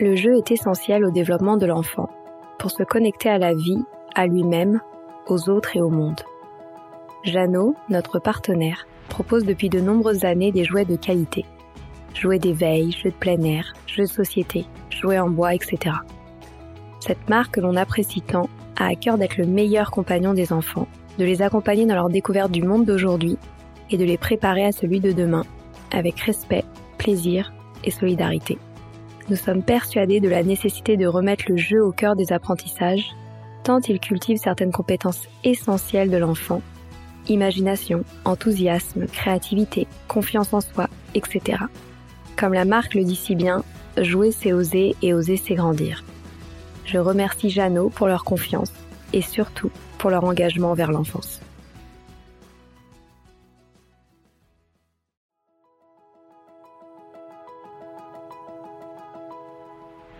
Le jeu est essentiel au développement de l'enfant, pour se connecter à la vie, à lui-même, aux autres et au monde. Jeannot, notre partenaire, propose depuis de nombreuses années des jouets de qualité. Jouets d'éveil, jeux de plein air, jeux de société, jouets en bois, etc. Cette marque que l'on apprécie tant a à cœur d'être le meilleur compagnon des enfants, de les accompagner dans leur découverte du monde d'aujourd'hui et de les préparer à celui de demain, avec respect, plaisir et solidarité. Nous sommes persuadés de la nécessité de remettre le jeu au cœur des apprentissages, tant il cultive certaines compétences essentielles de l'enfant imagination, enthousiasme, créativité, confiance en soi, etc. Comme la marque le dit si bien, jouer c'est oser et oser c'est grandir. Je remercie Jeannot pour leur confiance et surtout pour leur engagement vers l'enfance.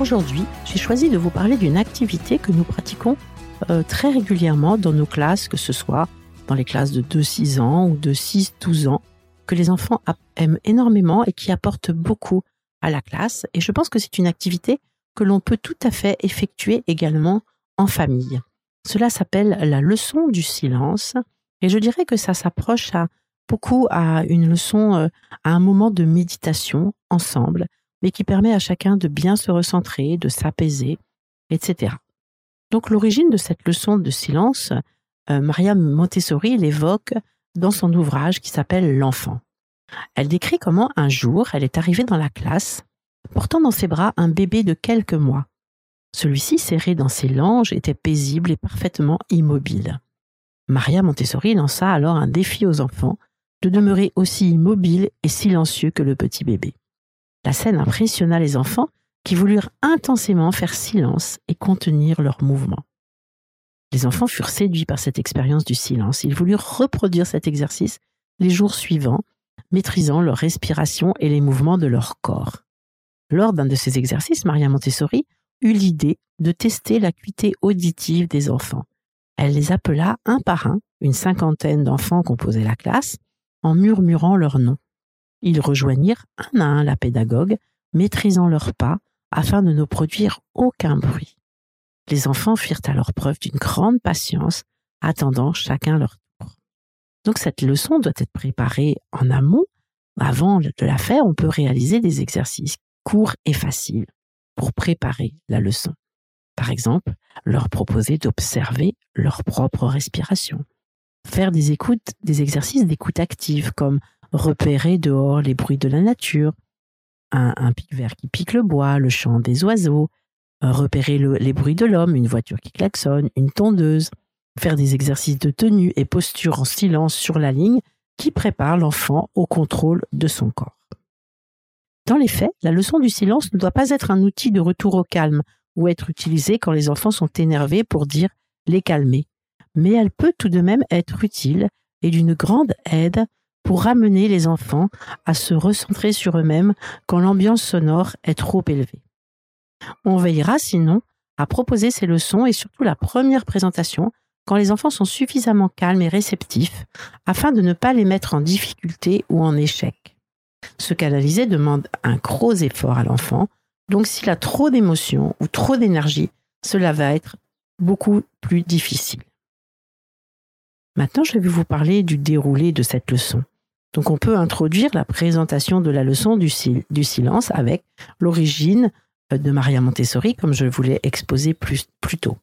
Aujourd'hui, j'ai choisi de vous parler d'une activité que nous pratiquons euh, très régulièrement dans nos classes, que ce soit dans les classes de 2-6 ans ou de 6-12 ans, que les enfants aiment énormément et qui apportent beaucoup à la classe. Et je pense que c'est une activité que l'on peut tout à fait effectuer également en famille. Cela s'appelle la leçon du silence et je dirais que ça s'approche à beaucoup à une leçon, euh, à un moment de méditation ensemble, mais qui permet à chacun de bien se recentrer, de s'apaiser, etc. Donc l'origine de cette leçon de silence, euh, Maria Montessori l'évoque dans son ouvrage qui s'appelle L'enfant. Elle décrit comment un jour elle est arrivée dans la classe, portant dans ses bras un bébé de quelques mois. Celui-ci, serré dans ses langes, était paisible et parfaitement immobile. Maria Montessori lança alors un défi aux enfants de demeurer aussi immobile et silencieux que le petit bébé. La scène impressionna les enfants qui voulurent intensément faire silence et contenir leurs mouvements. Les enfants furent séduits par cette expérience du silence. Ils voulurent reproduire cet exercice les jours suivants, maîtrisant leur respiration et les mouvements de leur corps. Lors d'un de ces exercices, Maria Montessori eut l'idée de tester l'acuité auditive des enfants. Elle les appela un par un, une cinquantaine d'enfants composaient la classe, en murmurant leurs noms. Ils rejoignirent un à un la pédagogue, maîtrisant leurs pas afin de ne produire aucun bruit. Les enfants firent alors preuve d'une grande patience, attendant chacun leur tour. Donc cette leçon doit être préparée en amont. Avant de la faire, on peut réaliser des exercices courts et faciles pour préparer la leçon. Par exemple, leur proposer d'observer leur propre respiration. Faire des écoutes, des exercices d'écoute active comme repérer dehors les bruits de la nature, un, un pic-vert qui pique le bois, le chant des oiseaux, euh, repérer les bruits de l'homme, une voiture qui klaxonne, une tondeuse, faire des exercices de tenue et posture en silence sur la ligne qui prépare l'enfant au contrôle de son corps. Dans les faits, la leçon du silence ne doit pas être un outil de retour au calme ou être utilisée quand les enfants sont énervés pour dire les calmer, mais elle peut tout de même être utile et d'une grande aide pour ramener les enfants à se recentrer sur eux-mêmes quand l'ambiance sonore est trop élevée. On veillera sinon à proposer ces leçons et surtout la première présentation quand les enfants sont suffisamment calmes et réceptifs afin de ne pas les mettre en difficulté ou en échec. Se canaliser demande un gros effort à l'enfant, donc s'il a trop d'émotions ou trop d'énergie, cela va être beaucoup plus difficile. Maintenant, je vais vous parler du déroulé de cette leçon. Donc on peut introduire la présentation de la leçon du, silence avec l'origine, de Maria Montessori, comme je voulais exposer plus, plus tôt.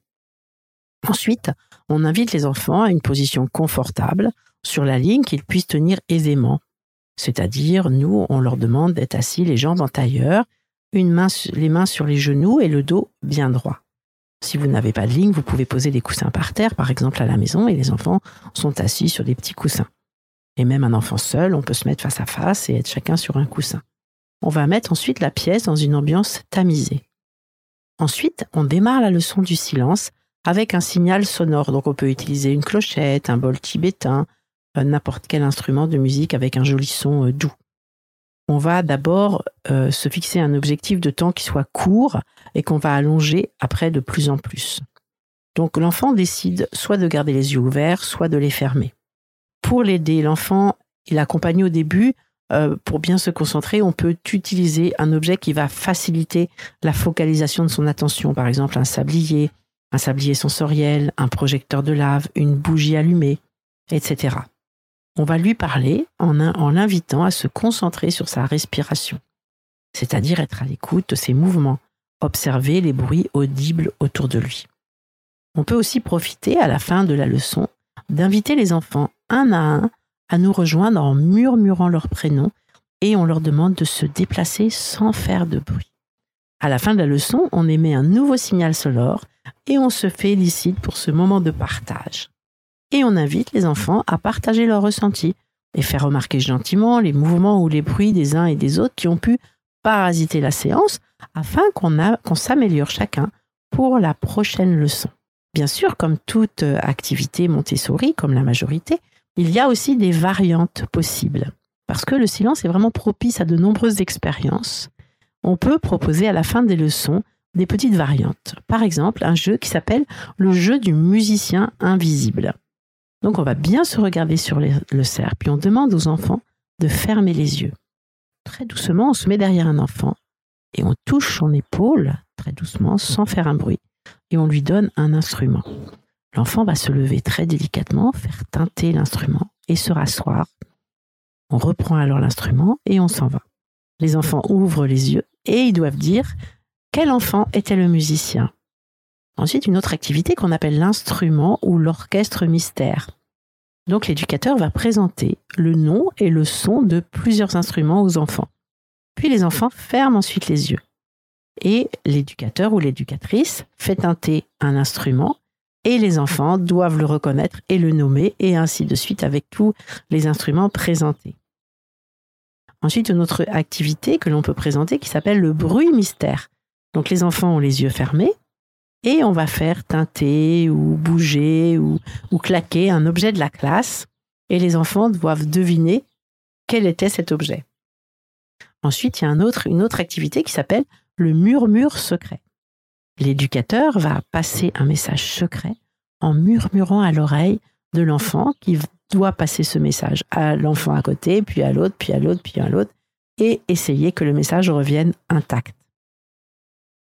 Ensuite, on invite les enfants à une position confortable sur la ligne qu'ils puissent tenir aisément. C'est-à-dire, nous, on leur demande d'être assis les jambes en tailleur, les mains sur les genoux et le dos bien droit. Si vous n'avez pas de ligne, vous pouvez poser des coussins par terre, par exemple à la maison, et les enfants sont assis sur des petits coussins. Et même un enfant seul, on peut se mettre face à face et être chacun sur un coussin. On va mettre ensuite la pièce dans une ambiance tamisée. Ensuite, on démarre la leçon du silence avec un signal sonore. Donc on peut utiliser une clochette, un bol tibétain, euh, n'importe quel instrument de musique avec un joli son euh, doux. On va d'abord euh, se fixer un objectif de temps qui soit court et qu'on va allonger après de plus en plus. Donc l'enfant décide soit de garder les yeux ouverts, soit de les fermer. Pour l'aider, l'enfant, il accompagne au début, pour bien se concentrer, on peut utiliser un objet qui va faciliter la focalisation de son attention, par exemple un sablier, un sablier sensoriel, un projecteur de lave, une bougie allumée, etc on va lui parler en l'invitant à se concentrer sur sa respiration, c'est-à-dire être à l'écoute de ses mouvements, observer les bruits audibles autour de lui. On peut aussi profiter à la fin de la leçon d'inviter les enfants un à un à nous rejoindre en murmurant leur prénom et on leur demande de se déplacer sans faire de bruit. À la fin de la leçon, on émet un nouveau signal sonore et on se félicite pour ce moment de partage et on invite les enfants à partager leurs ressentis et faire remarquer gentiment les mouvements ou les bruits des uns et des autres qui ont pu parasiter la séance afin qu'on s'améliore chacun pour la prochaine leçon. Bien sûr, comme toute activité Montessori, comme la majorité, il y a aussi des variantes possibles. Parce que le silence est vraiment propice à de nombreuses expériences, on peut proposer à la fin des leçons des petites variantes. Par exemple, un jeu qui s'appelle le jeu du musicien invisible. Donc on va bien se regarder sur le cerf, puis on demande aux enfants de fermer les yeux. Très doucement, on se met derrière un enfant et on touche son épaule très doucement sans faire un bruit et on lui donne un instrument. L'enfant va se lever très délicatement, faire teinter l'instrument et se rasseoir. On reprend alors l'instrument et on s'en va. Les enfants ouvrent les yeux et ils doivent dire quel enfant était le musicien? Ensuite, une autre activité qu'on appelle l'instrument ou l'orchestre mystère. Donc l'éducateur va présenter le nom et le son de plusieurs instruments aux enfants. Puis les enfants ferment ensuite les yeux. Et l'éducateur ou l'éducatrice fait teinter un instrument et les enfants doivent le reconnaître et le nommer et ainsi de suite avec tous les instruments présentés. Ensuite, une autre activité que l'on peut présenter qui s'appelle le bruit mystère. Donc les enfants ont les yeux fermés et on va faire teinter ou bouger ou, claquer un objet de la classe et les enfants doivent deviner quel était cet objet. Ensuite, il y a une autre activité qui s'appelle le murmure secret. L'éducateur va passer un message secret en murmurant à l'oreille de l'enfant qui doit passer ce message à l'enfant à côté, puis à l'autre, puis à l'autre, puis à l'autre, et essayer que le message revienne intact.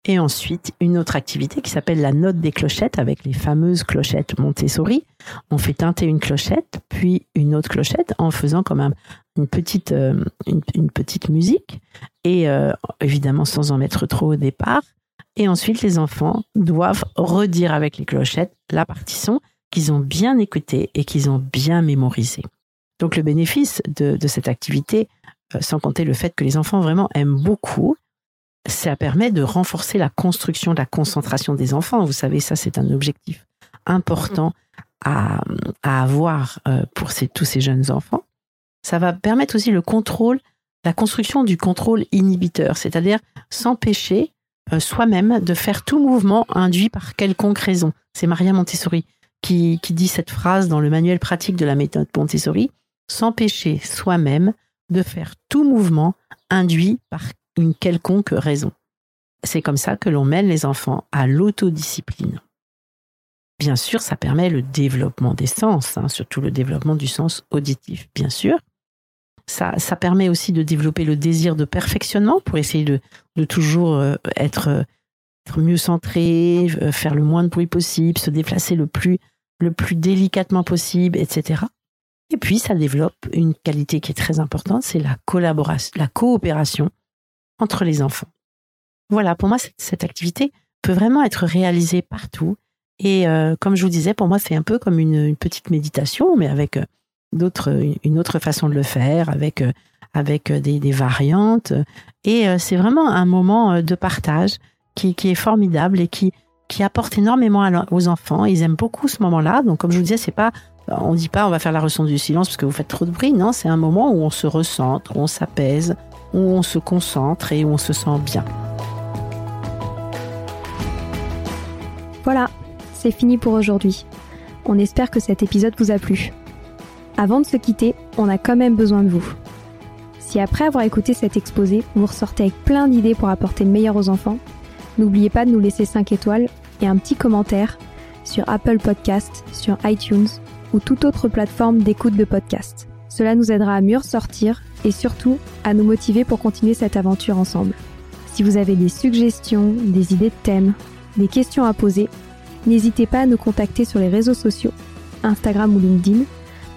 Et ensuite, une autre activité qui s'appelle la note des clochettes avec les fameuses clochettes Montessori. On fait teinter une clochette, puis une autre clochette en faisant comme une, petite, euh, une, petite musique. Et euh, évidemment, sans en mettre trop au départ. Et ensuite, les enfants doivent redire avec les clochettes la partition qu'ils ont bien écoutée et qu'ils ont bien mémorisée. Donc le bénéfice de, cette activité, euh, sans compter le fait que les enfants vraiment aiment beaucoup, ça permet de renforcer la construction la concentration des enfants. Vous savez, ça, c'est un objectif important à, avoir euh, pour tous ces jeunes enfants. Ça va permettre aussi le contrôle, la construction du contrôle inhibiteur, c'est-à-dire s'empêcher soi-même de faire tout mouvement induit par quelconque raison. C'est Maria Montessori qui, qui dit cette phrase dans le manuel pratique de la méthode Montessori, s'empêcher soi-même de faire tout mouvement induit par une quelconque raison. C'est comme ça que l'on mène les enfants à l'autodiscipline. Bien sûr, ça permet le développement des sens, hein, surtout le développement du sens auditif, bien sûr. Ça, permet aussi de développer le désir de perfectionnement pour essayer de, toujours euh, être, être, mieux centré, euh, faire le moins de bruit possible, se déplacer le plus, délicatement possible, etc. Et puis, ça développe une qualité qui est très importante, c'est la collaboration, la coopération entre les enfants. Voilà, pour moi, cette, activité peut vraiment être réalisée partout. Et euh, comme je vous disais, pour moi, c'est un peu comme une, petite méditation, mais avec euh, une autre façon de le faire, avec, euh, avec des, variantes. Et c'est vraiment un moment de partage qui, qui est formidable et qui, qui apporte énormément aux enfants. Ils aiment beaucoup ce moment-là. Donc, comme je vous disais, c'est pas, on dit pas on va faire la leçon du silence parce que vous faites trop de bruit. Non, c'est un moment où on se recentre, où on s'apaise, où on se concentre et où on se sent bien. Voilà, c'est fini pour aujourd'hui. On espère que cet épisode vous a plu. Avant de se quitter, on a quand même besoin de vous. Si après avoir écouté cet exposé, vous ressortez avec plein d'idées pour apporter le meilleur aux enfants, n'oubliez pas de nous laisser 5 étoiles et un petit commentaire sur Apple Podcast, sur iTunes ou toute autre plateforme d'écoute de podcast. Cela nous aidera à mieux ressortir et surtout à nous motiver pour continuer cette aventure ensemble. Si vous avez des suggestions, des idées de thèmes, des questions à poser, n'hésitez pas à nous contacter sur les réseaux sociaux, Instagram ou LinkedIn,